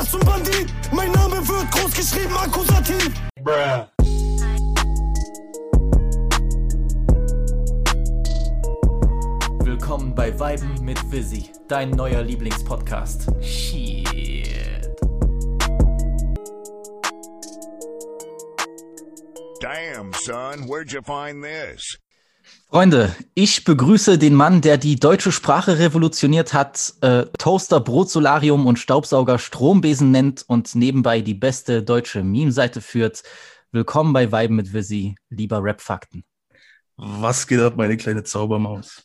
Knast und Bandit. Mein Name wird groß geschrieben, Akkusativ. Bruh. Willkommen bei Weiben mit Visi, dein neuer Lieblingspodcast. Shit. Damn, son, where'd you find this? Freunde, ich begrüße den Mann, der die deutsche Sprache revolutioniert hat, äh, Toaster Brotsolarium und Staubsauger Strombesen nennt und nebenbei die beste deutsche Meme-Seite führt. Willkommen bei Weiben mit Visi, lieber Rap-Fakten. Was geht ab, meine kleine Zaubermaus?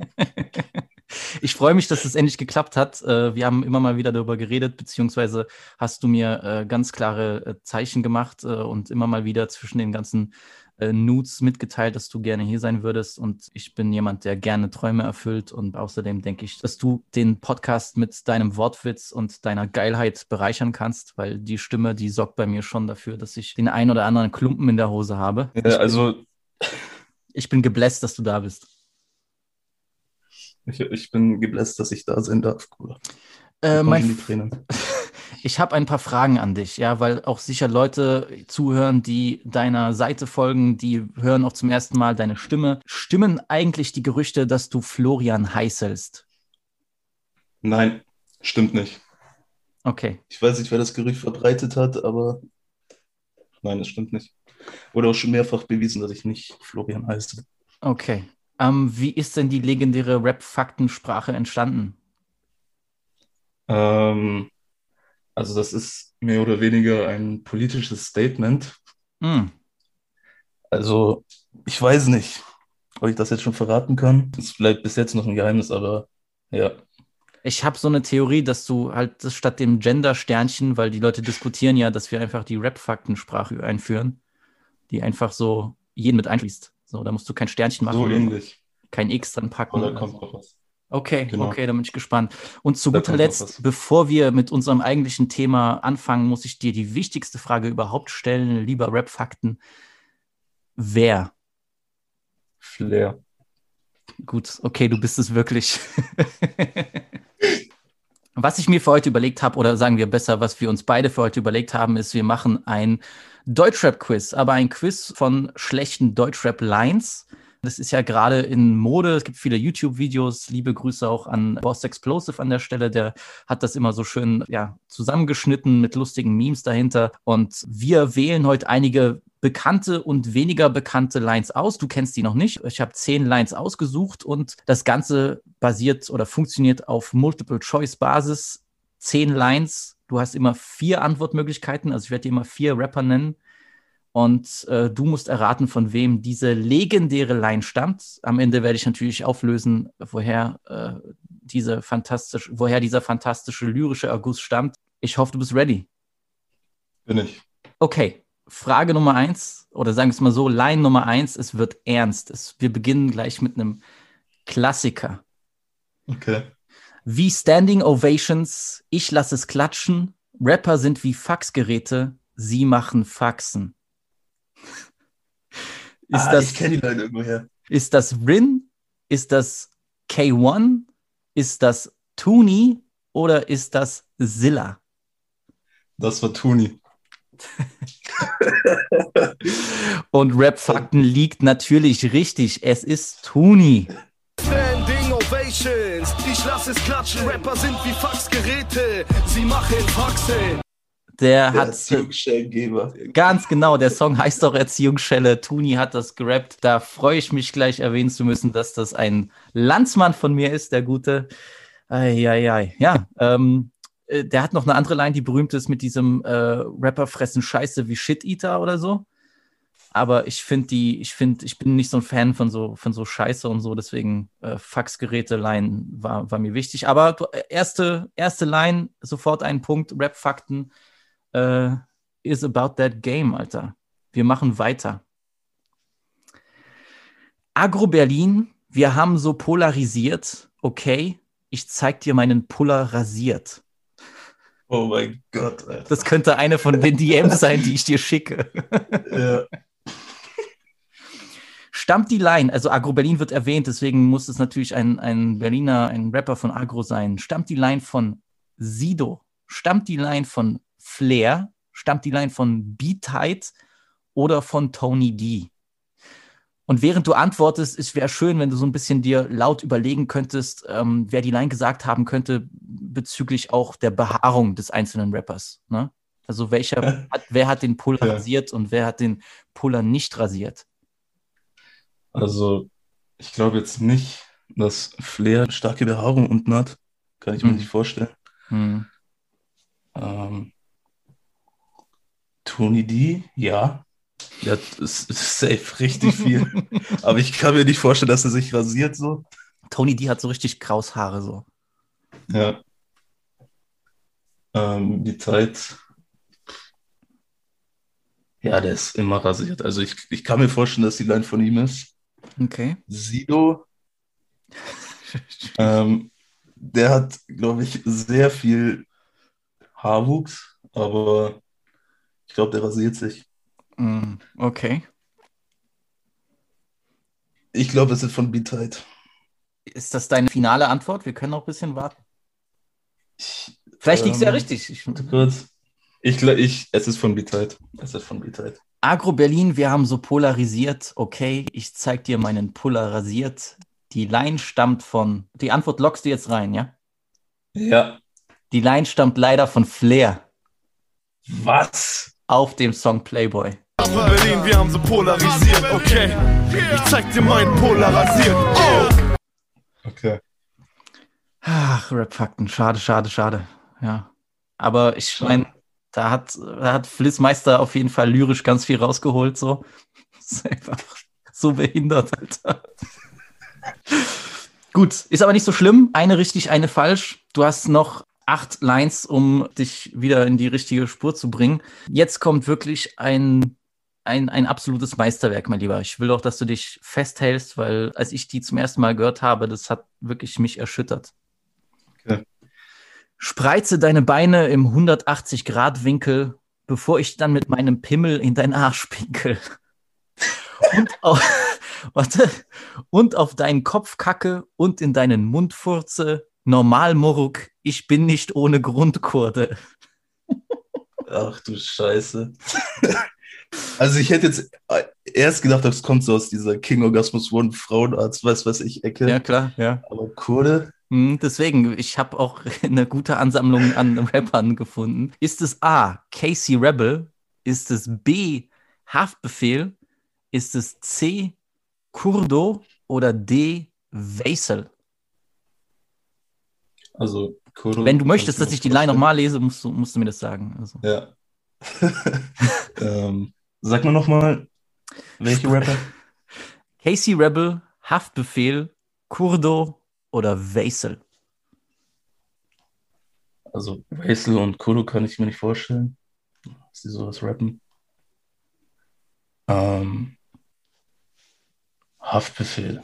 ich freue mich, dass es endlich geklappt hat. Äh, wir haben immer mal wieder darüber geredet, beziehungsweise hast du mir äh, ganz klare äh, Zeichen gemacht und immer mal wieder zwischen den ganzen Nudes mitgeteilt, dass du gerne hier sein würdest. Und ich bin jemand, der gerne Träume erfüllt. Und außerdem denke ich, dass du den Podcast mit deinem Wortwitz und deiner Geilheit bereichern kannst, weil die Stimme, die sorgt bei mir schon dafür, dass ich den ein oder anderen Klumpen in der Hose habe. Ja, also. Ich bin gebläst, dass du da bist. Ich, ich bin gebläst, dass ich da sein darf, Bruder. Äh, mein, ich habe ein paar Fragen an dich, ja, weil auch sicher Leute zuhören, die deiner Seite folgen, die hören auch zum ersten Mal deine Stimme. Stimmen eigentlich die Gerüchte, dass du Florian heißelst? Nein, stimmt nicht. Okay. Ich weiß nicht, wer das Gerücht verbreitet hat, aber nein, es stimmt nicht. Wurde auch schon mehrfach bewiesen, dass ich nicht Florian heiße. Okay. Ähm, wie ist denn die legendäre Rap-Faktensprache entstanden? Ähm, also das ist mehr oder weniger ein politisches Statement. Mm. Also ich weiß nicht, ob ich das jetzt schon verraten kann. Es bleibt bis jetzt noch ein Geheimnis, aber ja. Ich habe so eine Theorie, dass du halt statt dem Gender-Sternchen, weil die Leute diskutieren ja, dass wir einfach die Rap-Faktensprache einführen, die einfach so jeden mit einschließt. So, da musst du kein Sternchen machen. So ähnlich. Kein X dran packen. Oder kommt noch was. Okay, genau. okay, da bin ich gespannt. Und zu da guter Letzt, bevor wir mit unserem eigentlichen Thema anfangen, muss ich dir die wichtigste Frage überhaupt stellen, lieber Rap-Fakten. Wer? Flair. Gut, okay, du bist es wirklich. was ich mir für heute überlegt habe, oder sagen wir besser, was wir uns beide für heute überlegt haben, ist, wir machen ein Deutschrap-Quiz, aber ein Quiz von schlechten Deutschrap-Lines. Das ist ja gerade in Mode. Es gibt viele YouTube-Videos. Liebe Grüße auch an Boss Explosive an der Stelle. Der hat das immer so schön ja, zusammengeschnitten mit lustigen Memes dahinter. Und wir wählen heute einige bekannte und weniger bekannte Lines aus. Du kennst die noch nicht. Ich habe zehn Lines ausgesucht und das Ganze basiert oder funktioniert auf Multiple-Choice-Basis. Zehn Lines Du hast immer vier Antwortmöglichkeiten, also ich werde dir immer vier Rapper nennen. Und äh, du musst erraten, von wem diese legendäre Line stammt. Am Ende werde ich natürlich auflösen, woher, äh, diese fantastisch, woher dieser fantastische lyrische Erguss stammt. Ich hoffe, du bist ready. Bin ich. Okay, Frage Nummer eins, oder sagen wir es mal so, Line Nummer eins, es wird ernst. Es, wir beginnen gleich mit einem Klassiker. Okay. Wie Standing Ovations, ich lasse es klatschen. Rapper sind wie Faxgeräte, sie machen Faxen. Ist ah, das, ich kenne die Leute irgendwoher. Ist das Rin? Ist das K1? Ist das Tuni? Oder ist das Zilla? Das war Tuni. Und Rap-Fakten liegt natürlich richtig. Es ist Tuni. Ovations. Ich lass es klatschen, Rapper sind wie Faxgeräte. Sie machen Faxen. Der, der hat Erziehungsschellgeber. Ganz genau, der Song heißt doch Erziehungsschelle. Tuni hat das gerappt. Da freue ich mich gleich erwähnen zu müssen, dass das ein Landsmann von mir ist, der gute. Eieiei. Ja, ähm, äh, der hat noch eine andere Line, die berühmt ist mit diesem äh, Rapper fressen Scheiße wie Shit Eater oder so aber ich finde die, ich finde, ich bin nicht so ein Fan von so, von so Scheiße und so, deswegen äh, Faxgeräte-Line war, war mir wichtig. Aber äh, erste, erste Line, sofort ein Punkt, Rap-Fakten äh, is about that game, Alter. Wir machen weiter. Agro Berlin, wir haben so polarisiert, okay, ich zeig dir meinen Puller rasiert. Oh mein Gott, Alter. Das könnte eine von den DMs sein, die ich dir schicke. Ja. Stammt die Line, also Agro Berlin wird erwähnt, deswegen muss es natürlich ein, ein Berliner, ein Rapper von Agro sein. Stammt die Line von Sido, Stammt die Line von Flair? Stammt die Line von B-Tight oder von Tony D? Und während du antwortest, es wäre schön, wenn du so ein bisschen dir laut überlegen könntest, ähm, wer die Line gesagt haben könnte bezüglich auch der Behaarung des einzelnen Rappers. Ne? Also welcher, hat, wer hat den Puller Ja. rasiert und wer hat den Puller nicht rasiert? Also, ich glaube jetzt nicht, dass Flair starke Behaarung unten hat. Kann ich mir Hm. nicht vorstellen. Hm. Ähm, Tony D, ja. Der hat s- safe richtig viel. Aber ich kann mir nicht vorstellen, dass er sich rasiert so. Tony D hat so richtig kraus Haare so. Ja. Ähm, die Zeit. Ja, der ist immer rasiert. Also ich, ich kann mir vorstellen, dass die Line von ihm ist. Okay. Sido, ähm, der hat, glaube ich, sehr viel Haarwuchs, aber ich glaube, der rasiert sich. Hm, Okay. Ich glaube, es ist von B-Tide. Ist das deine finale Antwort? Wir können noch ein bisschen warten. Ich, Vielleicht liegst du ja ähm, richtig. Ich, kurz. Ich, ich, es ist von B-Tide. Es ist von B-Tide. Agro Berlin, wir haben so polarisiert. Okay, ich zeig dir meinen Puller rasiert. Die Line stammt von. Die Antwort lockst du jetzt rein, ja? Ja. Die Line stammt leider von Flair Was? Auf dem Song Playboy. Berlin, wir haben so polarisiert, okay. Ich zeig dir meinen polarisiert. Oh. Okay. Ach, Rap-Fakten. Schade, schade, schade. Ja. Aber ich meine, da hat, da hat Flissmeister auf jeden Fall lyrisch ganz viel rausgeholt, so. Das ist einfach so behindert, Alter. Gut, ist aber nicht so schlimm. Eine richtig, eine falsch. Du hast noch acht Lines, um dich wieder in die richtige Spur zu bringen. Jetzt kommt wirklich ein, ein, ein absolutes Meisterwerk, mein Lieber. Ich will auch, dass du dich festhältst, weil als ich die zum ersten Mal gehört habe, das hat wirklich mich erschüttert. Okay. Spreize deine Beine im 180-Grad-Winkel, bevor ich dann mit meinem Pimmel in dein Arsch pinkel. Und auf, warte, und auf deinen Kopf kacke und in deinen Mund furze. Normal, Moruk, ich bin nicht ohne Grundkurde. Ach du Scheiße. Also ich hätte jetzt erst gedacht, das kommt so aus dieser King Orgasmus One Frauenarzt, weiß was ich, Ecke. Ja, klar, ja. Aber Kurde, Hm, Deswegen, ich habe auch eine gute Ansammlung an Rappern gefunden. Ist es A, Casey Rebel? Ist es B, Haftbefehl? Ist es C, Kurdo? Oder D, Weisel? Also Kurde. Wenn du möchtest, dass ich die. Line nochmal lese, musst du, musst du mir das sagen. Also. Ja. ähm, sag mir nochmal, welche Rapper? Casey Rebel, Haftbefehl, Kurdo oder Weisel? Also Weisel und Kodo kann ich mir nicht vorstellen, dass die sowas rappen. Ähm, Haftbefehl.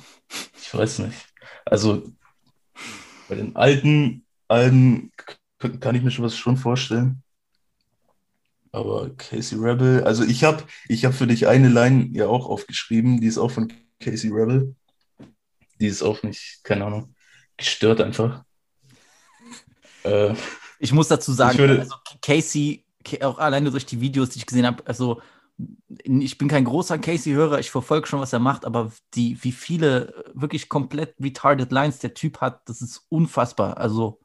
Ich weiß nicht. Also bei den alten Alben kann ich mir schon was schon vorstellen. Aber Casey Rebel, also ich habe ich hab für dich eine Line ja auch aufgeschrieben, die ist auch von Casey Rebel. Die ist auch nicht, keine Ahnung, gestört einfach. Äh, Ich muss dazu sagen, würde- also Casey, Ca- auch alleine durch die Videos, die ich gesehen habe, also ich bin kein großer Casey-Hörer, ich verfolge schon, was er macht, aber die, wie viele wirklich komplett retarded Lines der Typ hat, das ist unfassbar. Also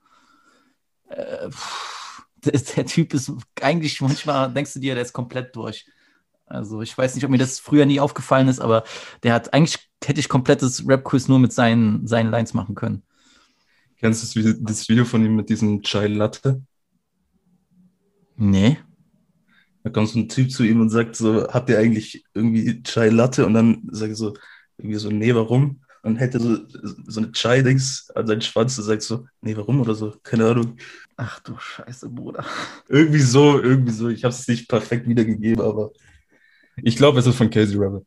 äh, der, Typ ist eigentlich manchmal, denkst du dir, der ist komplett durch. Also ich weiß nicht, ob mir das früher nie aufgefallen ist, aber der hat eigentlich hätte ich komplettes Rap-Quiz nur mit seinen, seinen Lines machen können. Kennst du das Video, das Video von ihm mit diesem Chai Latte? Nee. Da kommt so ein Typ zu ihm und sagt so, habt ihr eigentlich irgendwie Chai Latte? Und dann sagt er so, irgendwie so, nee, warum? Und hätte so, so eine Chai-Dings an seinen Schwanz und sagt so, nee, warum oder so, keine Ahnung. Ach du Scheiße, Bruder. Irgendwie so, irgendwie so. Ich habe es nicht perfekt wiedergegeben, aber ich glaube, es ist von Casey Rebel.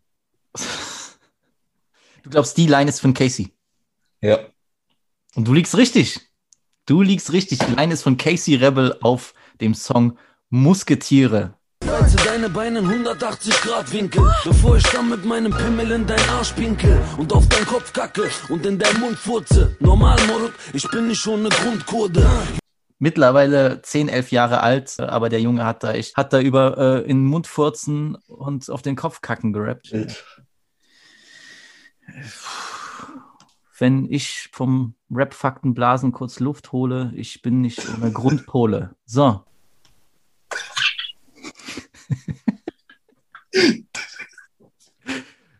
Du glaubst, die Line ist von Casey. Ja. Und du liegst richtig. Du liegst richtig. Die Line ist von Casey Rebel auf dem Song Musketiere. Reize deine Beine in 180 Grad Winkel, bevor ich dann mit meinem Pimmel in dein Arsch pinkel und auf deinen Kopf kacke und in deinen Mund furze. Normal, Moruk, ich bin nicht schon eine Grundkurde. mittlerweile 10, 11 Jahre alt, aber der Junge hat da echt, hat da über äh, in den Mund furzen und auf den Kopf kacken gerappt. Wenn ich vom Rap-Faktenblasen kurz Luft hole, ich bin nicht eine Grundpole. So.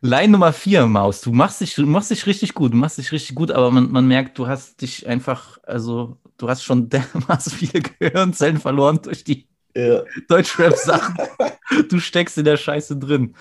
Line Nummer 4, Maus. Du machst dich, du machst dich richtig gut, du machst dich richtig gut, aber man, man merkt, du hast dich einfach, also du hast schon dermaßen viele Gehirnzellen verloren durch die Ja, Deutschrap-Sachen. du steckst in der Scheiße drin.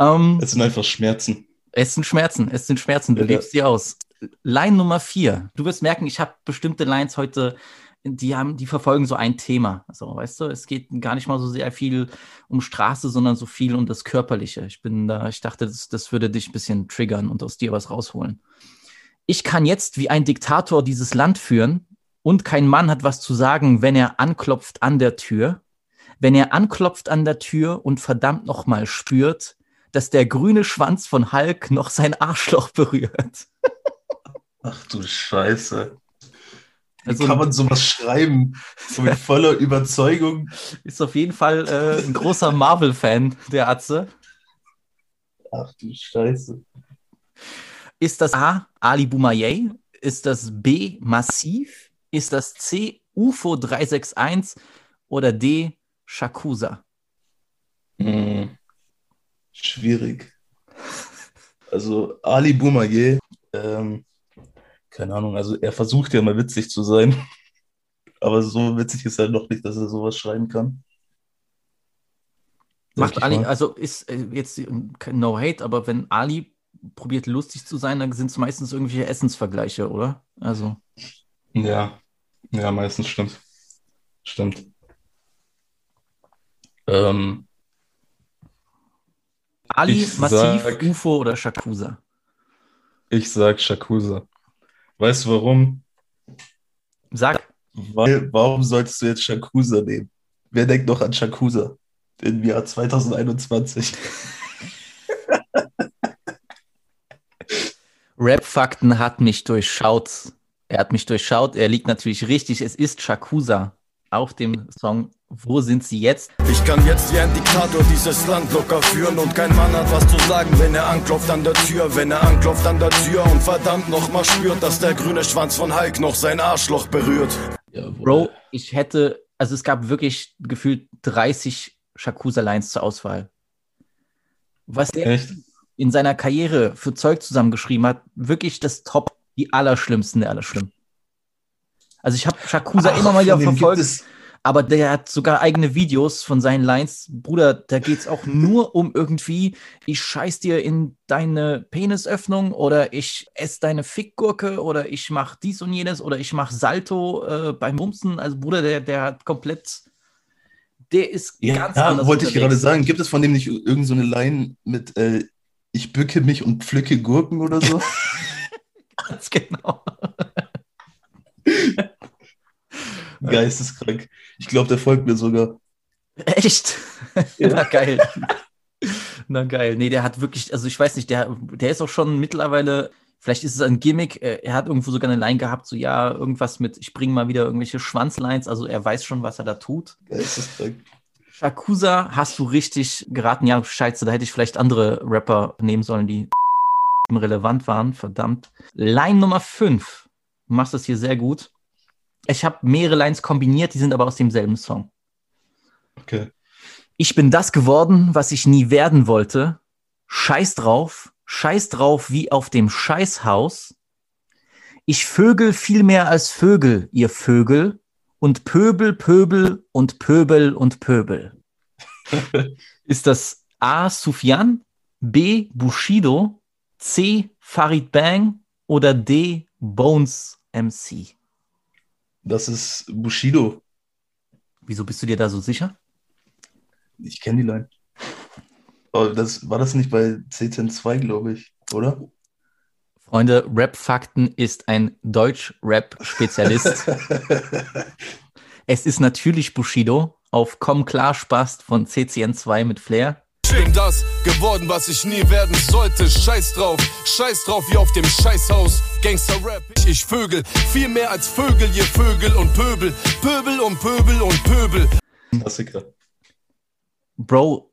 Ähm, es sind einfach Schmerzen. es sind Schmerzen, es sind Schmerzen, du Ja. lebst sie aus. Line Nummer 4. Du wirst merken, ich habe bestimmte Lines heute, die haben, die verfolgen so ein Thema. Also, weißt du, es geht gar nicht mal so sehr viel um Straße, sondern so viel um das Körperliche. Ich bin da, ich dachte, das, das würde dich ein bisschen triggern und aus dir was rausholen. Ich kann jetzt wie ein Diktator dieses Land führen und kein Mann hat was zu sagen, wenn er anklopft an der Tür. Wenn er anklopft an der Tür und verdammt nochmal spürt, dass der grüne Schwanz von Hulk noch sein Arschloch berührt. Ach du Scheiße. Wie Also- kann man sowas schreiben? So mit voller Überzeugung. Ist auf jeden Fall äh, ein großer Marvel-Fan, der Atze. Ach du Scheiße. Ist das A, Ali Boumaier? Ist das B, Massiv? Ist das C, UFO 361? Oder D, Shakusa? Hm. Schwierig. Also Ali Boumaier, ähm, keine Ahnung, also er versucht ja mal witzig zu sein, aber so witzig ist er noch nicht, dass er sowas schreiben kann. Sag Macht ich Ali, also ist äh, jetzt äh, kein No Hate, aber wenn Ali probiert lustig zu sein, dann sind es meistens irgendwelche Essensvergleiche, oder? Also. Ja, ja, meistens stimmt. Stimmt. Ähm, Ali, Massiv, sag- UFO oder Shakusa? ich sag Shakusa. Weißt du warum? Sag. Weil, warum solltest du jetzt Shakusa nehmen? Wer denkt noch an Shakusa im Jahr 2021? Rap-Fakten hat mich durchschaut. Er hat mich durchschaut. Er liegt natürlich richtig. Es ist Shakusa auf dem Song Wo sind sie jetzt? Ich kann jetzt wie ein Diktator dieses Land locker führen und kein Mann hat was zu sagen, wenn er anklopft an der Tür, wenn er anklopft an der Tür und verdammt nochmal spürt, dass der grüne Schwanz von Hulk noch sein Arschloch berührt. Jawohl. Bro, ich hätte, also es gab wirklich gefühlt 30 Shakusa-Lines zur Auswahl. Was der Echt? in seiner Karriere für Zeug zusammengeschrieben hat, wirklich das Top, die allerschlimmsten der Allerschlimm. Also ich habe Shakusa immer mal wieder verfolgt. es- Aber der hat sogar eigene Videos von seinen Lines. Bruder, da geht's auch nur um irgendwie, ich scheiß dir in deine Penisöffnung oder ich ess deine Fickgurke oder ich mach dies und jenes oder ich mach Salto äh, beim Bumsen. Also Bruder, der, der hat komplett, der ist Ja, ganz anders wollte ich gerade sagen. Gibt es von dem nicht irgend so eine Line mit äh, Ich bücke mich und pflücke Gurken oder so? Ganz genau. Geisteskrank. Ich glaube, der folgt mir sogar. Echt? Na geil. Na geil. Nee, der hat wirklich, also ich weiß nicht, der, der ist auch schon mittlerweile, vielleicht ist es ein Gimmick, äh, er hat irgendwo sogar eine Line gehabt, so ja, irgendwas mit, ich bringe mal wieder irgendwelche Schwanzlines, also er weiß schon, was er da tut. Geisteskrank. Shakusa hast du richtig geraten, ja, scheiße, da hätte ich vielleicht andere Rapper nehmen sollen, die relevant waren, verdammt. Line Nummer 5. Du machst das hier sehr gut. Ich habe mehrere Lines kombiniert, die sind aber aus demselben Song. Okay. Ich bin das geworden, was ich nie werden wollte. Scheiß drauf, scheiß drauf wie auf dem Scheißhaus. Ich vögel viel mehr als Vögel, ihr Vögel. Und Pöbel, Pöbel und Pöbel und Pöbel. Ist das A. Sufjan, B. Bushido, C. Farid Bang oder D. Bones MC? Das ist Bushido. Wieso bist du dir da so sicher? Ich kenne die Line. Oh, das, war das nicht bei C10 glaube ich, oder? Freunde, Rap-Fakten ist ein Deutsch-Rap-Spezialist. es ist natürlich Bushido auf Komm klar Spaß von CCN2 mit Flair. Bin das geworden, was ich nie werden sollte. Scheiß drauf, scheiß drauf wie auf dem Scheißhaus. Gangster-Rap, ich Vögel, viel mehr als Vögel, ihr Vögel und Pöbel. Pöbel und Pöbel und Pöbel. Klassiker. Bro,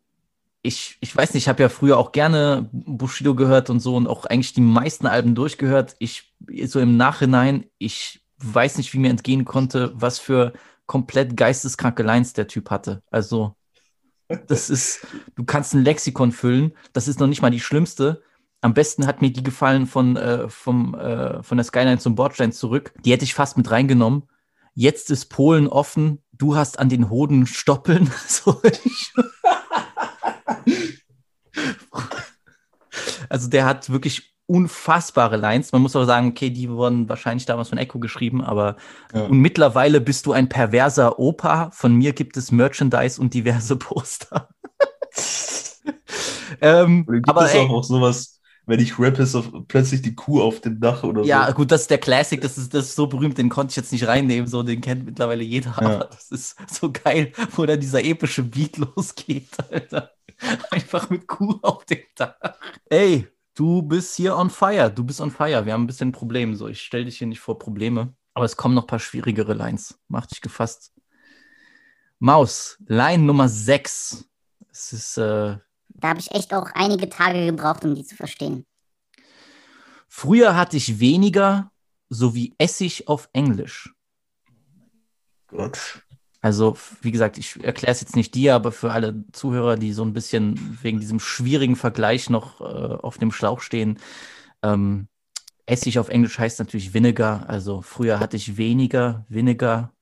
ich, ich weiß nicht, ich habe ja früher auch gerne Bushido gehört und so und auch eigentlich die meisten Alben durchgehört. Ich, so im Nachhinein, ich weiß nicht, wie mir entgehen konnte, was für komplett geisteskranke Lines der Typ hatte. Also, das ist, du kannst ein Lexikon füllen, das ist noch nicht mal die schlimmste. Am besten hat mir die gefallen von, äh, vom, äh, von der Skyline zum Bordstein zurück. Die hätte ich fast mit reingenommen. Jetzt ist Polen offen, du hast an den Hoden Stoppeln. So, also der hat wirklich unfassbare Lines. Man muss aber sagen, okay, die wurden wahrscheinlich damals von Echo geschrieben, aber Ja. und mittlerweile bist du ein perverser Opa. Von mir gibt es Merchandise und diverse Poster. ähm, gibt aber es ey, auch, auch sowas, wenn ich rappe, ist auf, plötzlich die Kuh auf dem Dach oder ja, so. gut, das ist der Classic, das ist, das ist so berühmt, den konnte ich jetzt nicht reinnehmen, so, den kennt mittlerweile jeder, Ja. aber das ist so geil, wo dann dieser epische Beat losgeht, Alter. Einfach mit Kuh auf dem Dach. Ey, du bist hier on fire, du bist on fire, wir haben ein bisschen ein Problem, so, ich stelle dich hier nicht vor Probleme, aber es kommen noch ein paar schwierigere Lines, mach dich gefasst. Maus, Line Nummer 6. Es ist, äh, Da habe ich echt auch einige Tage gebraucht, um die zu verstehen. früher hatte ich weniger, so wie Essig auf Englisch. Gott. Also, wie gesagt, ich erkläre es jetzt nicht dir, aber für alle Zuhörer, die so ein bisschen wegen diesem schwierigen Vergleich noch äh, auf dem Schlauch stehen, ähm, Essig auf Englisch heißt natürlich Vinegar. Also früher hatte ich weniger Vinegar,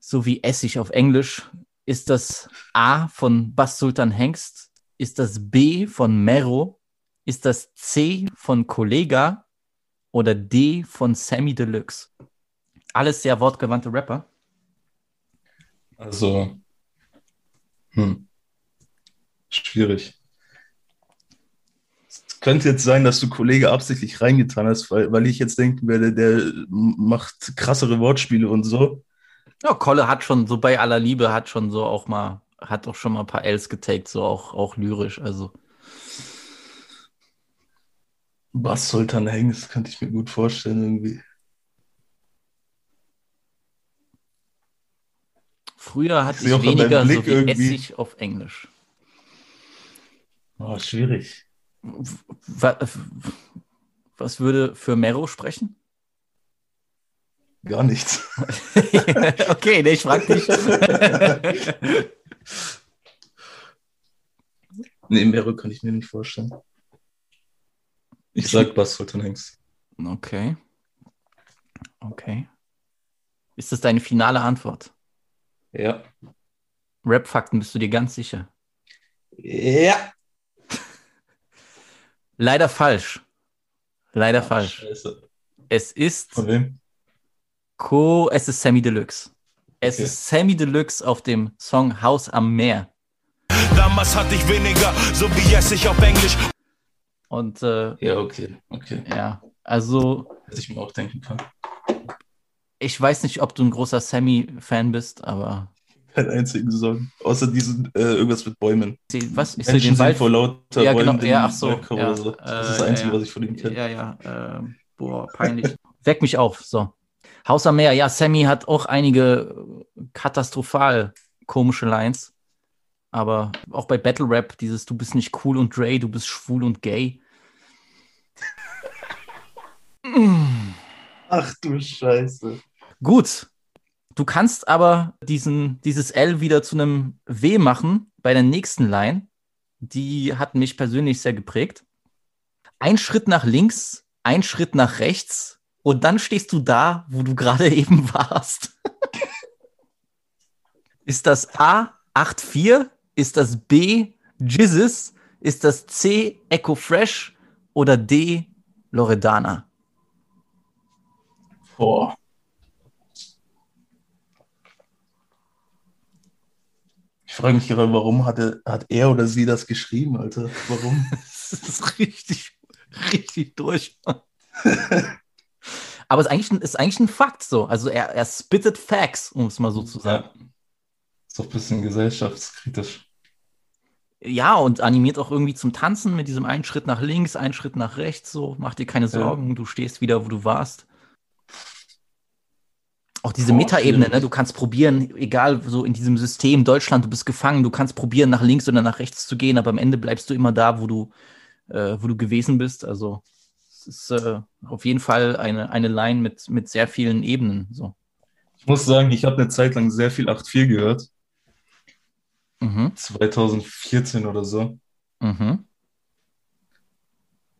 so wie Essig auf Englisch. Ist das A von Bass Sultan Hengst? Ist das B von Mero? Ist das C von Kollega? Oder D von Sammy Deluxe? Alles sehr wortgewandte Rapper. Also, hm. Schwierig. Es könnte jetzt sein, dass du Kollege absichtlich reingetan hast, weil, weil ich jetzt denken werde, der macht krassere Wortspiele und so. Ja, Kolle hat schon, so bei aller Liebe, hat schon so auch mal, hat auch schon mal ein paar Ls getaked, so auch, auch lyrisch. Also, Was Sultan Hengst, könnte ich mir gut vorstellen irgendwie. Früher hatte ich deinem weniger so wie irgendwie- Essig auf Englisch. Oh, schwierig. Wa- Was würde für Mero sprechen? Gar nichts. okay, nee, ich frag dich. Nee, Mero kann ich mir nicht vorstellen. Ich sag Bass Sultan Hengst. okay. Okay. Ist das deine finale Antwort? Ja. Rap-Fakten bist du dir ganz sicher? Ja. Leider falsch. Leider falsch. Scheiße. Es ist Von wem? Co, es ist Sammy Deluxe. Es Okay. ist Sammy Deluxe auf dem Song Haus am Meer. Damals hatte ich weniger, so wie Essig auf Englisch. Und äh, Ja, okay. Okay. ja, also Hätte ich mir auch denken können. Ich weiß nicht, ob du ein großer Sammy-Fan bist, aber Keinen einzigen Song. Außer diesen, äh, irgendwas mit Bäumen. die, was? Ich Menschen den Wald vor lauter Ja, Bäumen genau. Ja, ach so. Ja, so. Das ist das äh, Einzige, ja, was ich von ihm kenne. Ja, ja. ähm, boah, peinlich. Weck mich auf. So. Haus am Meer. Ja, Sammy hat auch einige äh, katastrophal komische Lines. Aber auch bei Battle Rap, dieses Du bist nicht cool und Dre, du bist schwul und gay. Ach du Scheiße. Gut. Du kannst aber diesen, dieses L wieder zu einem W machen bei der nächsten Line. Die hat mich persönlich sehr geprägt. Ein Schritt nach links, ein Schritt nach rechts und dann stehst du da, wo du gerade eben warst. Ist das A 84? Ist das B Jizzes? Ist das C Echo Fresh oder D Loredana? Boah. Frage mich gerade, warum hat er, hat er oder sie das geschrieben, Alter? Warum? Das ist richtig, richtig durch. Aber es ist eigentlich, ein- ist eigentlich ein Fakt so. Also er, er spittet Facts, um es mal so zu sagen. Ja. Ist doch ein bisschen gesellschaftskritisch. Ja, und animiert auch irgendwie zum Tanzen mit diesem einen Schritt nach links, einen Schritt nach rechts. So, mach dir keine Sorgen, du stehst wieder, wo du warst. Auch diese Boah, Metaebene, ne? Du kannst probieren, egal so in diesem System Deutschland, du bist gefangen, du kannst probieren, nach links oder nach rechts zu gehen, aber am Ende bleibst du immer da, wo du, äh, wo du gewesen bist. Also es ist äh, auf jeden Fall eine, eine Line mit, mit sehr vielen Ebenen. So. Ich muss sagen, ich habe eine Zeit lang sehr viel 8.4 gehört. Mhm. 2014 oder so. Mhm.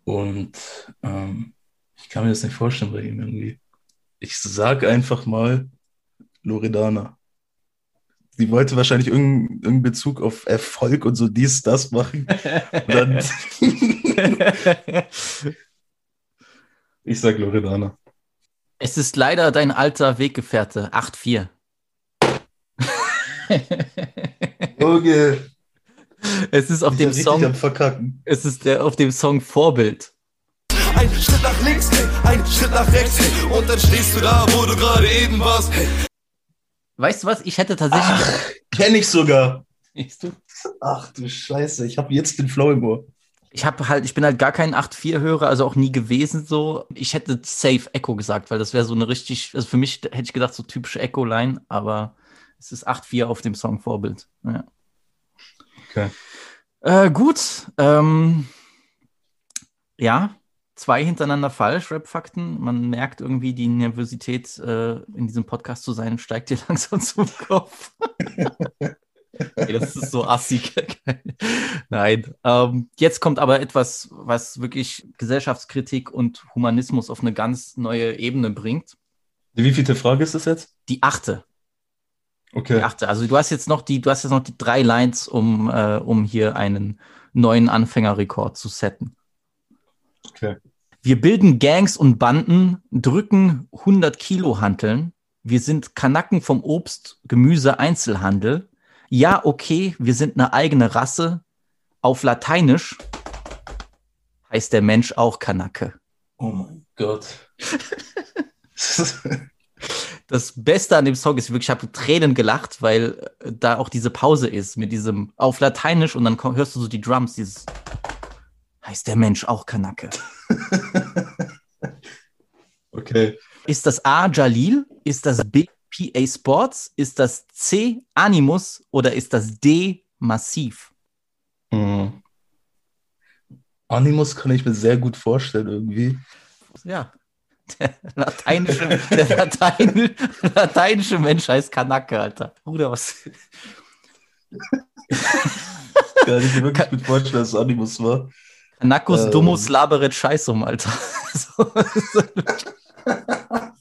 Und ähm, ich kann mir das nicht vorstellen bei ihm irgendwie. Ich sag einfach mal Loredana. Sie wollte wahrscheinlich irgendeinen irgendeinen Bezug auf Erfolg und so dies, das machen. Und dann, ich sag Loredana. Es ist leider dein alter Weggefährte, 8-4. Okay. Es ist auf Ich dem Song, es ist der auf dem Song Vorbild. Ein Schritt nach links, hey, ein Schritt nach rechts, hey, und dann stehst du da, wo du gerade eben warst. Hey, Weißt du was? Ich hätte tatsächlich. Kenn ich sogar. Siehst du? Ach du Scheiße, ich habe jetzt den Flow im Ohr. Ich habe halt, ich bin halt gar kein 8-4-Hörer, also auch nie gewesen so. Ich hätte Safe Echo gesagt, weil das wäre so eine richtig, also für mich hätte ich gedacht, so typische Echo-Line, aber es ist 8-4 auf dem Song Vorbild. Ja. Okay. Äh, gut. Ähm, ja, zwei hintereinander falsch, Rap-Fakten. Man merkt irgendwie, die Nervosität äh, in diesem Podcast zu sein, steigt dir langsam zum Kopf. Ey, das ist so assig. Nein. Ähm, jetzt kommt aber etwas, was wirklich Gesellschaftskritik und Humanismus auf eine ganz neue Ebene bringt. Wie vielte Frage ist das jetzt? Die achte. Okay. Die achte. Also du hast jetzt noch die, du hast jetzt noch die drei Lines, um, äh, um hier einen neuen Anfängerrekord zu setten. Okay. Wir bilden Gangs und Banden, drücken 100 Kilo Hanteln. Wir sind Kanacken vom Obst, Gemüse, Einzelhandel. Ja, okay, wir sind eine eigene Rasse. Auf Lateinisch heißt der Mensch auch Kanacke. Oh mein Gott. Das Beste an dem Song ist wirklich, ich habe Tränen gelacht, weil äh, da auch diese Pause ist mit diesem auf Lateinisch und dann hörst du so die Drums, dieses heißt der Mensch auch Kanacke. okay. Ist das A Jalil? Ist das B PA Sports? Ist das C Animus oder ist das D Massiv? Hm. Animus kann ich mir sehr gut vorstellen irgendwie. Ja. Der lateinische, der Latein, lateinische Mensch heißt Kanacke, Alter. Bruder, was? Kann ich mir wirklich gut vorstellen, dass es Animus war. Kanacus Ähm. Dummus Laberet Scheißum, Alter.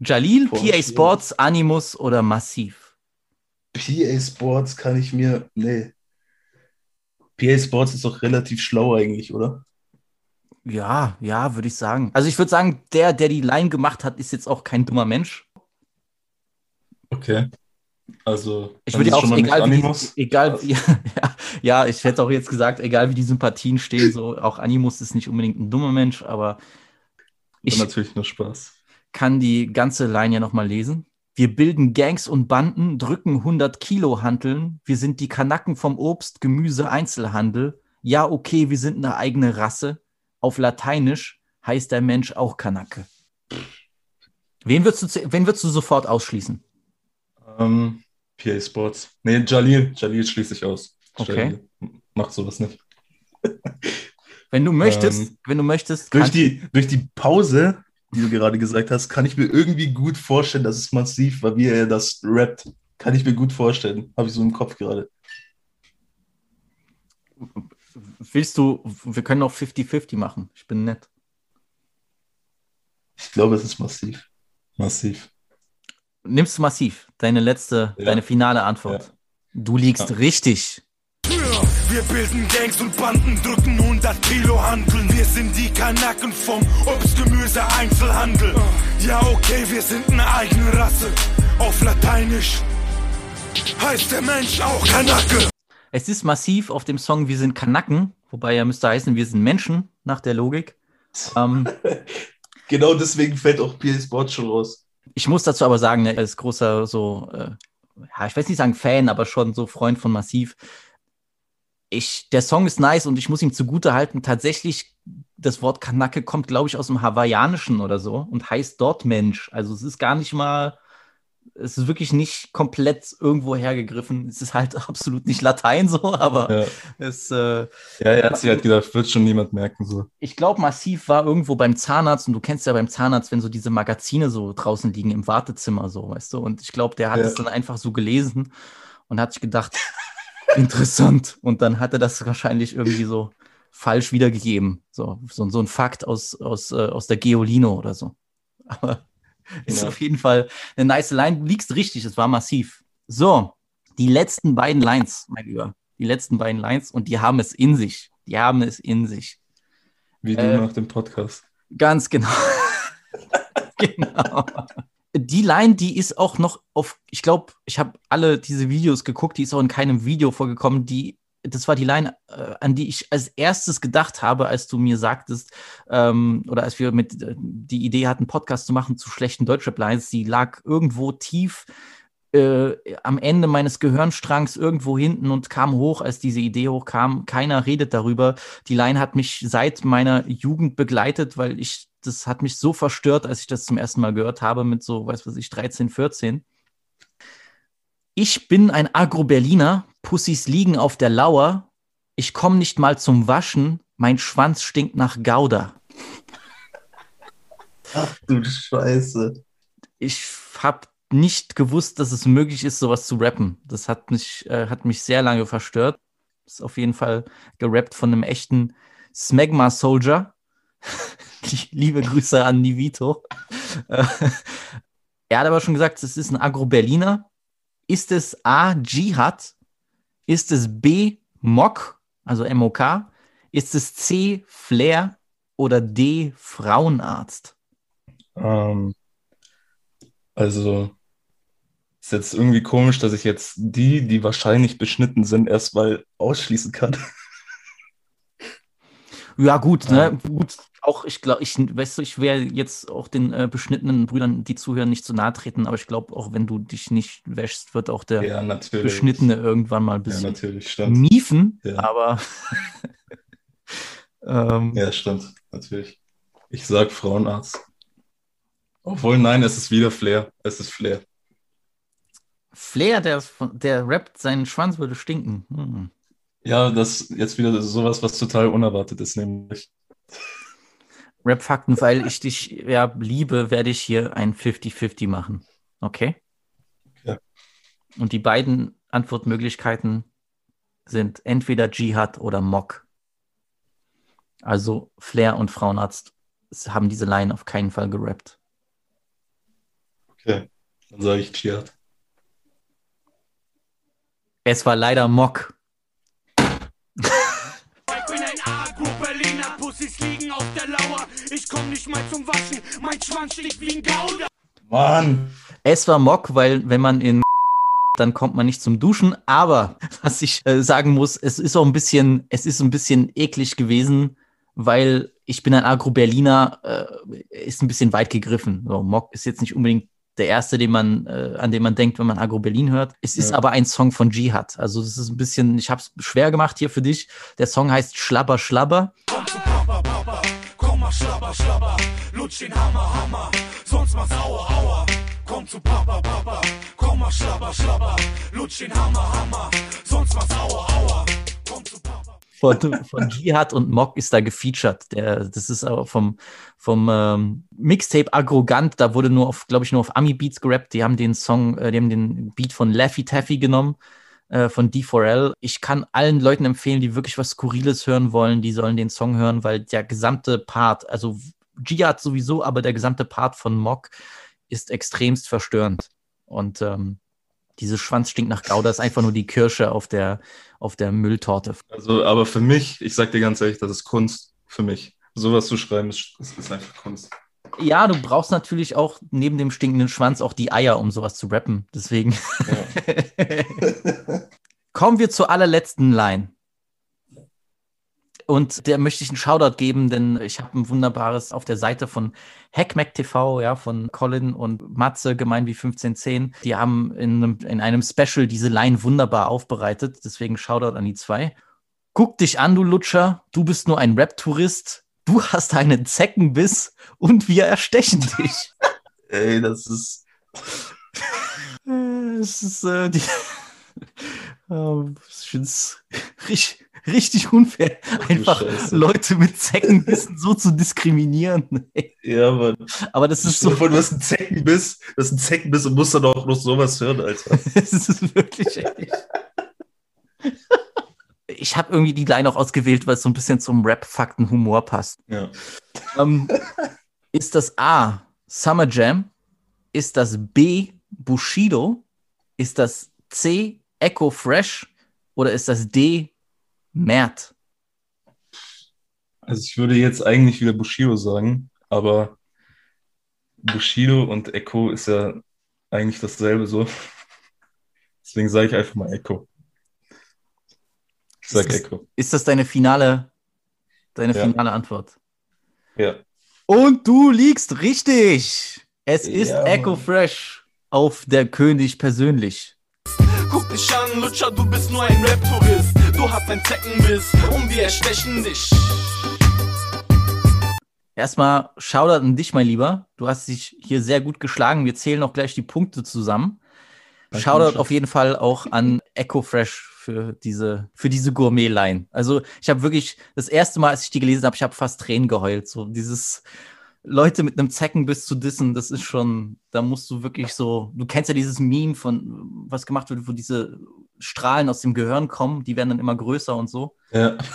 Jalil, PA. Sports, Animus oder Massiv? PA Sports kann ich mir. Nee. PA Sports ist doch relativ schlau eigentlich, oder? Ja, ja, würde ich sagen. Also ich würde sagen, der, der die Line gemacht hat, ist jetzt auch kein dummer Mensch. Okay. Also, Ich würde auch, schon egal wie, egal, wie, ja, ja, ich hätte auch jetzt gesagt, egal wie die Sympathien stehen, so auch Animus ist nicht unbedingt ein dummer Mensch, aber Ich, ich natürlich nur Spaß. kann die ganze Line ja nochmal lesen. Wir bilden Gangs und Banden, drücken 100 Kilo Hanteln. Wir sind die Kanacken vom Obst, Gemüse, Einzelhandel. Ja, okay, wir sind eine eigene Rasse. Auf Lateinisch heißt der Mensch auch Kanacke. Wen würdest du, wen würdest du sofort ausschließen? Ähm, PA Sports. Nee, Jalil. Jalil schließe ich aus. Okay. Macht sowas nicht. Wenn du möchtest, Ähm, wenn du möchtest, Durch die, durch die Pause, die du gerade gesagt hast, kann ich mir irgendwie gut vorstellen, dass es massiv war, wie er das rappt. Kann ich mir gut vorstellen. Habe ich so im Kopf gerade. willst du, wir können auch 50-50 machen. Ich bin nett. Ich glaube, es ist massiv. Massiv. Nimmst du massiv deine letzte, Ja. deine finale Antwort? Ja. Du liegst Ja. richtig. Wir bilden Gangs und Banden, drücken 100 Kilo Handeln. Wir sind die Kanaken vom Obst, Gemüse, Einzelhandel. Ja, okay, wir sind eine eigene Rasse. Auf Lateinisch heißt der Mensch auch Kanake. Es ist massiv auf dem Song Wir sind Kanaken, wobei ja müsste heißen, wir sind Menschen, nach der Logik. Ähm, Genau deswegen fällt auch PA Sports schon raus. ich muss dazu aber sagen, ne, als großer so, äh, ja, ich weiß nicht sagen Fan, aber schon so Freund von Massiv. Ich, der Song ist nice und ich muss ihm zugute halten, tatsächlich, das Wort Kanake kommt, glaube ich, aus dem Hawaiianischen oder so und heißt dort Mensch. Also es ist gar nicht mal, es ist wirklich nicht komplett irgendwo hergegriffen. Es ist halt absolut nicht Latein so, aber Ja. es, äh, Ja, er hat sich halt gedacht, wird schon niemand merken. So. ich glaube, Massiv war irgendwo beim Zahnarzt und du kennst ja beim Zahnarzt, wenn so diese Magazine so draußen liegen im Wartezimmer, so, weißt du. Und ich glaube, der hat Ja. es dann einfach so gelesen und hat sich gedacht, interessant. Und dann hat er das wahrscheinlich irgendwie so falsch wiedergegeben. So, so, so ein Fakt aus, aus, äh, aus der Geolino oder so. Aber ist Ja. auf jeden Fall eine nice Line. Du liegst richtig, es war massiv. So, die letzten beiden Lines, mein Lieber. Die letzten beiden Lines und die haben es in sich. Die haben es in sich. Wie Äh, du nach dem Podcast. Ganz genau. genau. Die Line, die ist auch noch auf, ich glaube, ich habe alle diese Videos geguckt, die ist auch in keinem Video vorgekommen, die, das war die Line, äh, an die ich als erstes gedacht habe, als du mir sagtest, ähm, oder als wir mit äh, die Idee hatten, Podcast zu machen zu schlechten Deutschrap-Lines, die lag irgendwo tief äh, am Ende meines Gehirnstrangs irgendwo hinten und kam hoch, als diese Idee hochkam. Keiner redet darüber. Die Line hat mich seit meiner Jugend begleitet, weil ich, das hat mich so verstört, als ich das zum ersten Mal gehört habe, mit so, weiß was ich, 13, 14. Ich bin ein Agro-Berliner, Pussys liegen auf der Lauer. Ich komme nicht mal zum Waschen, mein Schwanz stinkt nach Gouda. Ach du Scheiße. ich habe nicht gewusst, dass es möglich ist, sowas zu rappen. Das hat mich, äh, hat mich sehr lange verstört. Ist auf jeden Fall gerappt von einem echten Smegma Soldier. Liebe Grüße an Nivito. Äh, er hat aber schon gesagt, es ist ein Agro-Berliner. Ist es A, Jihad? Ist es B, Mock, also MOK? Ist es C, Flair? Oder D, Frauenarzt? Ähm, also, ist jetzt irgendwie komisch, dass ich jetzt die, die wahrscheinlich beschnitten sind, erstmal ausschließen kann. Ja, gut, Ja. ne? Gut, auch ich glaube, ich, weißt du, ich werde jetzt auch den äh, beschnittenen Brüdern, die zuhören, nicht zu nahe treten, aber ich glaube, auch wenn du dich nicht wäschst, wird auch der Ja. Beschnittene irgendwann mal ein Ja, bisschen stimmt. miefen, Ja. aber ähm, Ja, stimmt, natürlich. Ich sag Frauenarzt. Obwohl, nein, es ist wieder Flair. Es ist Flair. Flair, der, der rappt, sein Schwanz würde stinken. Hm. Ja, das ist jetzt wieder sowas, was total unerwartet ist, nämlich. Rap-Fakten, weil ich dich ja liebe, werde ich hier ein 50-50 machen. Okay? Ja. Und die beiden Antwortmöglichkeiten sind entweder Jihad oder Mock. Also Flair und Frauenarzt haben diese Line auf keinen Fall gerappt. Okay, dann sage ich Jihad. Es war leider Mock. Ich bin ein Agro-Berliner, Pussys liegen auf der Lauer. Ich komm nicht mal zum Waschen, mein Schwanz stinkt wie ein Gouda. Mann! Es war Mock, weil wenn man in dann kommt man nicht zum Duschen. Aber was ich äh, sagen muss, es ist auch ein bisschen, es ist ein bisschen eklig gewesen, weil ich bin ein Agro-Berliner, äh, ist ein bisschen weit gegriffen. So, Mock ist jetzt nicht unbedingt der erste, den man, äh, an den man denkt, wenn man Agro-Berlin hört. Es ist Ja. aber ein Song von Jihad. Also das ist ein bisschen, ich habe es schwer gemacht hier für dich. Der Song heißt Schlabber Schlabber. Komm zu Papa, Papa, komm mal schlabber, schlabber. Lutsch den Hammer, Hammer, sonst mach's aua, aua. Komm zu Papa, Papa, komm mal schlabber, schlabber. Lutsch den Hammer, Hammer, sonst mach's aua, aua. Von, von Jihad und Mock ist da gefeatured. Der, das ist aber vom, vom ähm, Mixtape Arrogant, da wurde nur auf, glaube ich, nur auf Ami-Beats gerappt. Die haben den Song, äh, die haben den Beat von Laffy Taffy genommen, äh, von D4L. Ich kann allen Leuten empfehlen, die wirklich was Skurriles hören wollen, die sollen den Song hören, weil der gesamte Part, also Jihad sowieso, aber der gesamte Part von Mock ist extremst verstörend. Und ähm, diese Schwanz stinkt nach Gouda ist einfach nur die Kirsche auf der, auf der Mülltorte. Also, aber für mich, ich sag dir ganz ehrlich, das ist Kunst für mich. Sowas zu schreiben, ist, ist, ist einfach Kunst. Ja, du brauchst natürlich auch neben dem stinkenden Schwanz auch die Eier, um sowas zu rappen. Deswegen kommen wir zur allerletzten Line. Und der möchte ich einen Shoutout geben, denn ich habe ein wunderbares auf der Seite von Hackmack TV, ja, von Colin und Matze, gemein wie 1510. Die haben in einem, in einem Special diese Line wunderbar aufbereitet. Deswegen Shoutout an die zwei. guck dich an, du Lutscher. Du bist nur ein Rap-Tourist. Du hast einen Zeckenbiss und wir erstechen dich. Ey, das ist. Äh, Es ist, äh, die, Ähm, ich finde es richtig, richtig unfair, einfach Scheiße. Leute mit Zeckenbissen so zu diskriminieren. Ja, Mann. Aber das ist So von, du hast einen Zeckenbiss, du hast einen Zeckenbiss und musst dann auch noch sowas hören, Alter. es ist wirklich echt. Ich habe irgendwie die Line auch ausgewählt, weil es so ein bisschen zum Rap-Fakten-Humor passt. Ja. Ähm, ist das A. Summer Jam? Ist das B. Bushido? Ist das C. Echo Fresh? Oder ist das D. Mert? Also ich würde jetzt eigentlich wieder Bushido sagen, aber Bushido und Echo ist ja eigentlich dasselbe so. Deswegen sage ich einfach mal Echo. Ich sag Ist- Echo. Ist das deine finale, deine Ja. finale Antwort? Ja. Und du liegst richtig. Es ist Ja, Echo. Fresh auf der König persönlich. Guck dich an, Lutscher, du bist nur ein Rap-Tourist. Du hast ein Zeckenbiss und wir erstechen dich. Erstmal Shoutout an dich, mein Lieber. Du hast dich hier sehr gut geschlagen. Wir zählen auch gleich die Punkte zusammen. Danke, Shoutout auf jeden Fall auch an Echo Fresh für diese, für diese Gourmet-Line. Also ich habe wirklich, das erste Mal, als ich die gelesen habe, ich habe fast Tränen geheult. So dieses Leute mit einem Zeckenbiss zu dissen, das ist schon, da musst du wirklich so, du kennst ja dieses Meme von, was gemacht wird, wo diese Strahlen aus dem Gehirn kommen, die werden dann immer größer und so. Ja.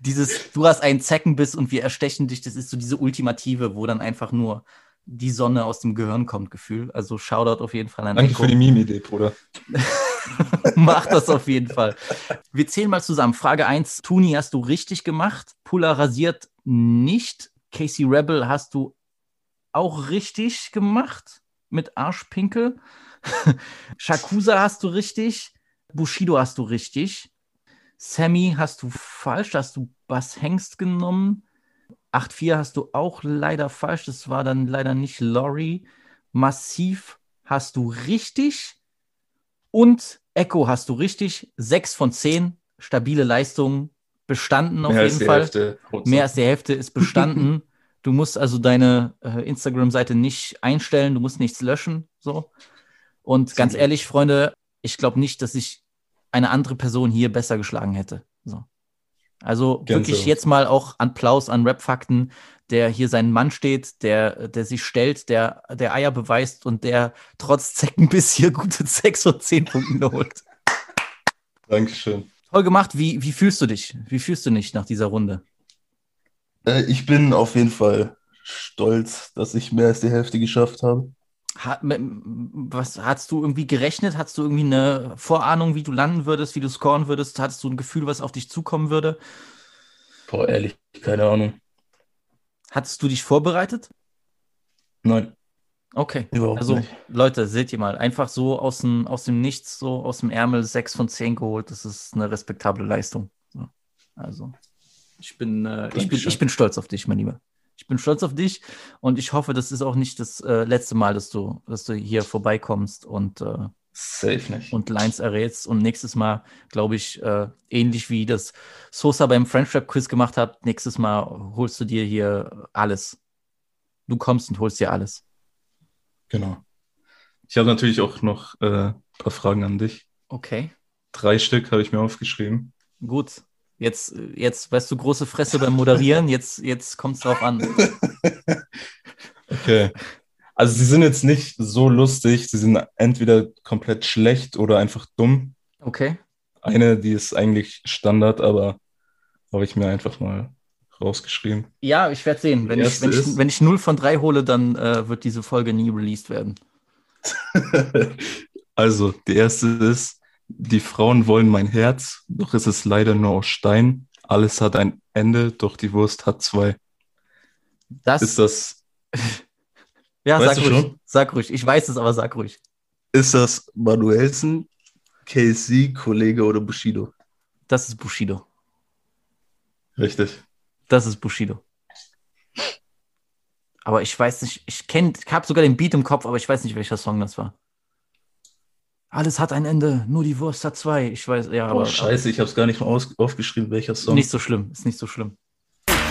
Dieses, du hast einen Zeckenbiss und wir erstechen dich, das ist so diese Ultimative, wo dann einfach nur die Sonne aus dem Gehirn kommt, Gefühl. Also Shoutout auf jeden Fall an Danke Echo. für die Meme-Idee, Bruder. Mach das auf jeden Fall. Wir zählen mal zusammen. Frage 1, Tuni hast du richtig gemacht. Pulla rasiert nicht. Casey Rebel hast du auch richtig gemacht mit Arschpinkel. Shakusa hast du richtig. Bushido hast du richtig. Sammy hast du falsch. Hast du Bass Hengst genommen. 8-4 hast du auch leider falsch. Das war dann leider nicht Lori. Massiv hast du richtig. Und Echo hast du richtig. 6 von 10. Stabile Leistung. Bestanden auf Mehr jeden Fall. Hälfte. Mehr ab. als die Hälfte ist bestanden. du musst also deine äh, Instagram-Seite nicht einstellen, du musst nichts löschen. So. Und ganz Glück. ehrlich, Freunde, ich glaube nicht, dass ich eine andere Person hier besser geschlagen hätte. So. Also Gänsehaut. wirklich jetzt mal auch Applaus an Rap-Fakten, der hier seinen Mann steht, der, der sich stellt, der, der Eier beweist und der trotz Zeckenbiss hier gute 6 und 10 Punkte holt. Dankeschön. Toll gemacht. Wie, wie fühlst du dich? Wie fühlst du dich nach dieser Runde? Äh, ich bin auf jeden Fall stolz, dass ich mehr als die Hälfte geschafft habe. Ha, m- was hast du irgendwie gerechnet? Hast du irgendwie eine Vorahnung, wie du landen würdest, wie du scoren würdest? Hattest du ein Gefühl, was auf dich zukommen würde? Boah, ehrlich, keine Ahnung. Hattest du dich vorbereitet? Nein, Okay. überhaupt Also, nicht. Leute, seht ihr mal, einfach so aus dem, aus dem Nichts, so aus dem Ärmel 6 von 10 geholt. Das ist eine respektable Leistung. So. Also, ich bin, äh, ich, bin, ich bin stolz auf dich, mein Lieber. Ich bin stolz auf dich und ich hoffe, das ist auch nicht das äh, letzte Mal, dass du, dass du hier vorbeikommst und äh, Safe nicht. und Lines errätst. Und nächstes Mal, glaube ich, äh, ähnlich wie das Sosa beim French Rap Quiz gemacht hat, nächstes Mal holst du dir hier alles. Du kommst und holst dir alles. Genau. Ich habe natürlich auch noch äh, ein paar Fragen an dich. Okay, Drei Stück habe ich mir aufgeschrieben. gut. Jetzt, jetzt weißt du, große Fresse beim Moderieren, jetzt, jetzt kommt es drauf an. Okay. Also sie sind jetzt nicht so lustig, sie sind entweder komplett schlecht oder einfach dumm. Okay. Eine, die ist eigentlich Standard, aber habe ich mir einfach mal rausgeschrieben. Ja, ich werde sehen. Wenn ich, wenn, ich, wenn ich 0 von 3 hole, dann äh, wird diese Folge nie released werden. Also, die erste ist, die Frauen wollen mein Herz, doch es ist leider nur aus Stein. Alles hat ein Ende, doch die Wurst hat zwei. Das, Ist das, ja, weißt sag ruhig. schon? Sag ruhig. Ich weiß es, aber sag ruhig. ist das Manuelsen, KC, Kollege oder Bushido? Das ist Bushido. Richtig. Das ist Bushido. Aber ich weiß nicht, ich kenne, ich habe sogar den Beat im Kopf, aber ich weiß nicht, welcher Song das war. Alles hat ein Ende, nur die Wurst hat zwei. Ich weiß, ja, Oh, aber scheiße, ich habe es gar nicht mal aus aufgeschrieben, welcher Song. nicht so schlimm, ist nicht so schlimm.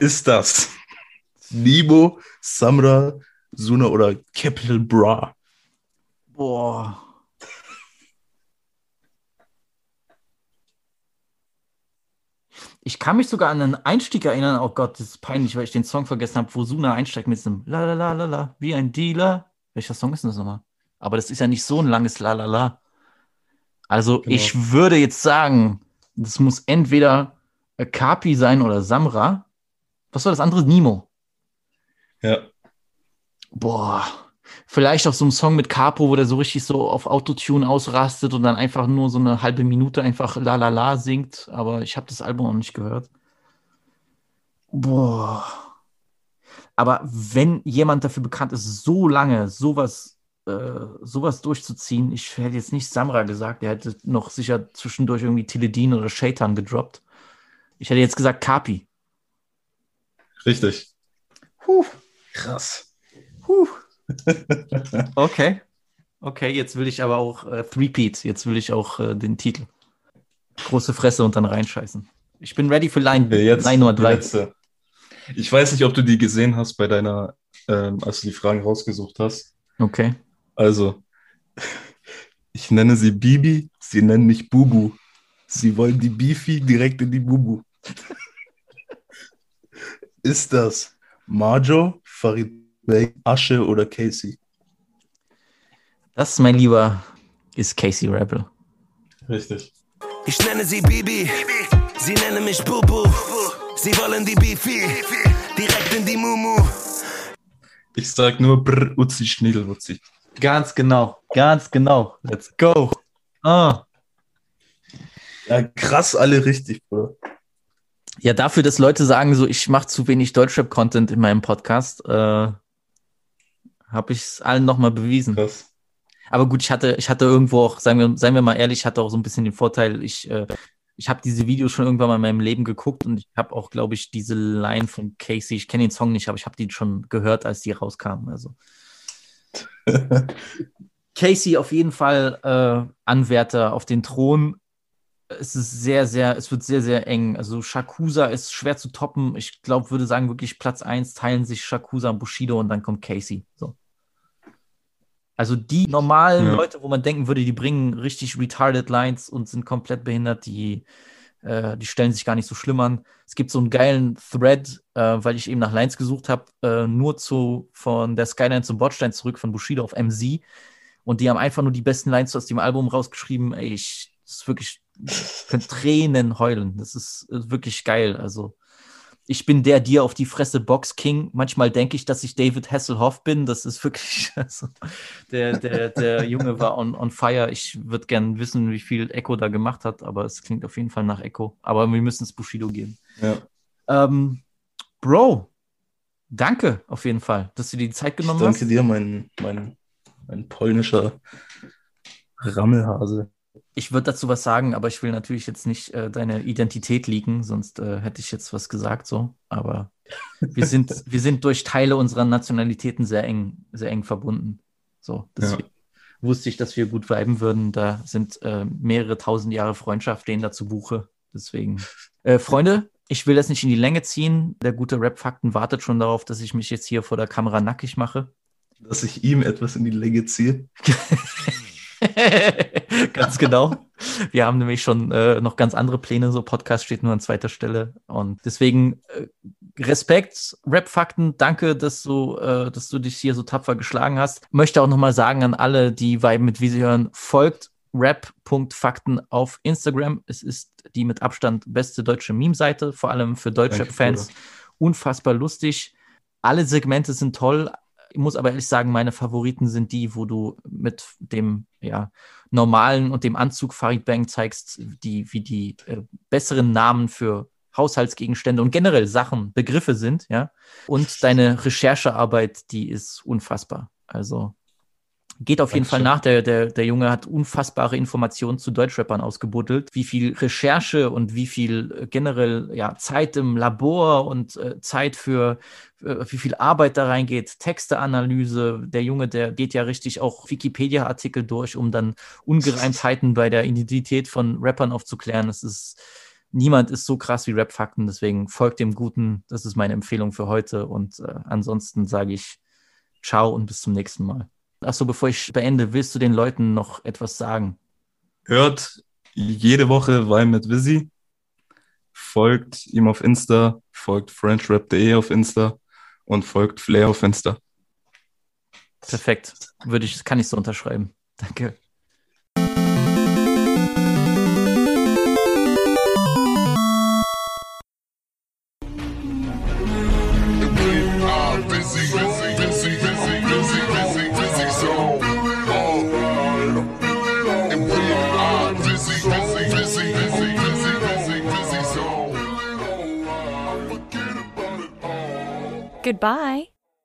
ist das Nibo, Samra, Suna oder Capital Bra? Boah. Ich kann mich sogar an einen Einstieg erinnern. Oh Gott, das ist peinlich, weil ich den Song vergessen habe, wo Suna einsteigt mit diesem La la la la la, wie ein Dealer. Welcher Song ist denn das nochmal? Aber das ist ja nicht so ein langes La la la. Also Genau. ich würde jetzt sagen, das muss entweder Kapi sein oder Samra. Was war das andere? Nimo. Ja. Boah, vielleicht auf so einem Song mit Capo, wo der so richtig so auf Autotune ausrastet und dann einfach nur so eine halbe Minute einfach La La La singt. Aber ich habe das Album noch nicht gehört. Boah. Aber wenn jemand dafür bekannt ist, so lange sowas, äh, sowas durchzuziehen, ich hätte jetzt nicht Samra gesagt, der hätte noch sicher zwischendurch irgendwie Teledin oder Shaitan gedroppt. Ich hätte jetzt gesagt Kapi. Richtig. Puh. Krass. Puh. Okay. Okay, jetzt will ich aber auch äh, Threepeat. Jetzt will ich auch äh, den Titel. Große Fresse und dann reinscheißen. Ich bin ready für Line, jetzt Line Nummer die 3. letzte. Ich weiß nicht, ob du die gesehen hast bei deiner, ähm, als du die Fragen rausgesucht hast. Okay. Also, ich nenne sie Bibi, sie nennen mich Bubu. Sie wollen die Bifi direkt in die Bubu. Ist das Marjo, Farid Bey, Asche oder Casey? Das, mein Lieber, ist Casey Rebel. Richtig. Ich nenne sie Bibi, sie nennen mich Bubu. Sie wollen die Bifi, direkt in die Mumu. Ich sag nur Brr, Uzi, Schniedelwutzi. Ganz genau. Ganz genau. Let's go. Ah. Ja, krass, alle richtig, Bruder. Ja, dafür, dass Leute sagen, so, ich mache zu wenig Deutschrap-Content in meinem Podcast, äh, habe ich es allen nochmal bewiesen. Krass. Aber gut, ich hatte, ich hatte irgendwo auch, sagen wir, seien wir mal ehrlich, ich hatte auch so ein bisschen den Vorteil, ich, äh, ich habe diese Videos schon irgendwann mal in meinem Leben geguckt und ich habe auch, glaube ich, diese Line von Casey, ich kenne den Song nicht, aber ich habe die schon gehört, als die rauskamen. Also Casey auf jeden Fall äh, Anwärter auf den Thron. Es ist sehr, sehr, es wird sehr, sehr eng. Also Shakusa ist schwer zu toppen. Ich glaube, würde sagen, wirklich Platz 1 teilen sich Shakusa und Bushido und dann kommt Casey. So. Also die normalen Ja. Leute, wo man denken würde, die bringen richtig retarded Lines und sind komplett behindert, die, äh, die stellen sich gar nicht so schlimm an. Es gibt so einen geilen Thread, äh, weil ich eben nach Lines gesucht habe, äh, nur zu von der Skyline zum Bordstein zurück von Bushido auf MZ. Und die haben einfach nur die besten Lines aus dem Album rausgeschrieben. Ey, ich, das ist wirklich, ich könnte Tränen heulen. Das ist, ist wirklich geil. Also, ich bin der dir auf die Fresse Box King. Manchmal denke ich, dass ich David Hasselhoff bin. Das ist wirklich, also, der, der, der Junge war on, on fire. Ich würde gern wissen, wie viel Echo da gemacht hat, aber es klingt auf jeden Fall nach Echo. Aber wir müssen es Bushido geben. Ja. Ähm, Bro, danke auf jeden Fall, dass du dir die Zeit Ich genommen danke hast. dir, mein, mein, mein polnischer Rammelhase. Ich würde dazu was sagen, aber ich will natürlich jetzt nicht äh, deine Identität liegen, sonst äh, hätte ich jetzt was gesagt so. Aber wir sind, wir sind durch Teile unserer Nationalitäten sehr eng, sehr eng verbunden. So, deswegen wusste ich, dass wir gut viben würden. Da sind äh, mehrere tausend Jahre Freundschaft, denen dazu buche. Deswegen, äh, Freunde, ich will das nicht in die Länge ziehen. Der gute Rap-Fakten wartet schon darauf, dass ich mich jetzt hier vor der Kamera nackig mache. Dass ich ihm etwas in die Länge ziehe. ganz genau. Wir haben nämlich schon äh, noch ganz andere Pläne. So Podcast steht nur an zweiter Stelle. Und deswegen äh, Respekt, Rap-Fakten. Danke, dass du, äh, dass du dich hier so tapfer geschlagen hast. Möchte auch nochmal sagen an alle, die Vibe mit Wie sie hören, folgt rap.fakten auf Instagram. Es ist die mit Abstand beste deutsche Meme-Seite, vor allem für Deutschrap-Fans. Bruder. Unfassbar lustig. Alle Segmente sind toll. Ich muss aber ehrlich sagen, meine Favoriten sind die, wo du mit dem ja, normalen und dem Anzug Farid Bang zeigst, die, wie die äh, besseren Namen für Haushaltsgegenstände und generell Sachen, Begriffe sind, ja. Und deine Recherchearbeit, die ist unfassbar. Also geht auf jeden Fall nach. Der, der, der Junge hat unfassbare Informationen zu Deutschrappern ausgebuddelt. Wie viel Recherche und wie viel äh, generell ja, Zeit im Labor und äh, Zeit für äh, wie viel Arbeit da reingeht, Texteanalyse. Der Junge, der geht ja richtig auch Wikipedia-Artikel durch, um dann Ungereimtheiten bei der Identität von Rappern aufzuklären. Es ist niemand ist so krass wie Rap-Fakten, deswegen folgt dem Guten. Das ist meine Empfehlung für heute. Und äh, ansonsten sage ich Ciao und bis zum nächsten Mal. Achso, bevor ich beende, willst du den Leuten noch etwas sagen? Hört jede Woche Wein mit Visi. Folgt ihm auf Insta, folgt FrenchRap.de auf Insta und folgt Flair auf Insta. Perfekt. Würde ich, kann ich so unterschreiben. Danke. Goodbye.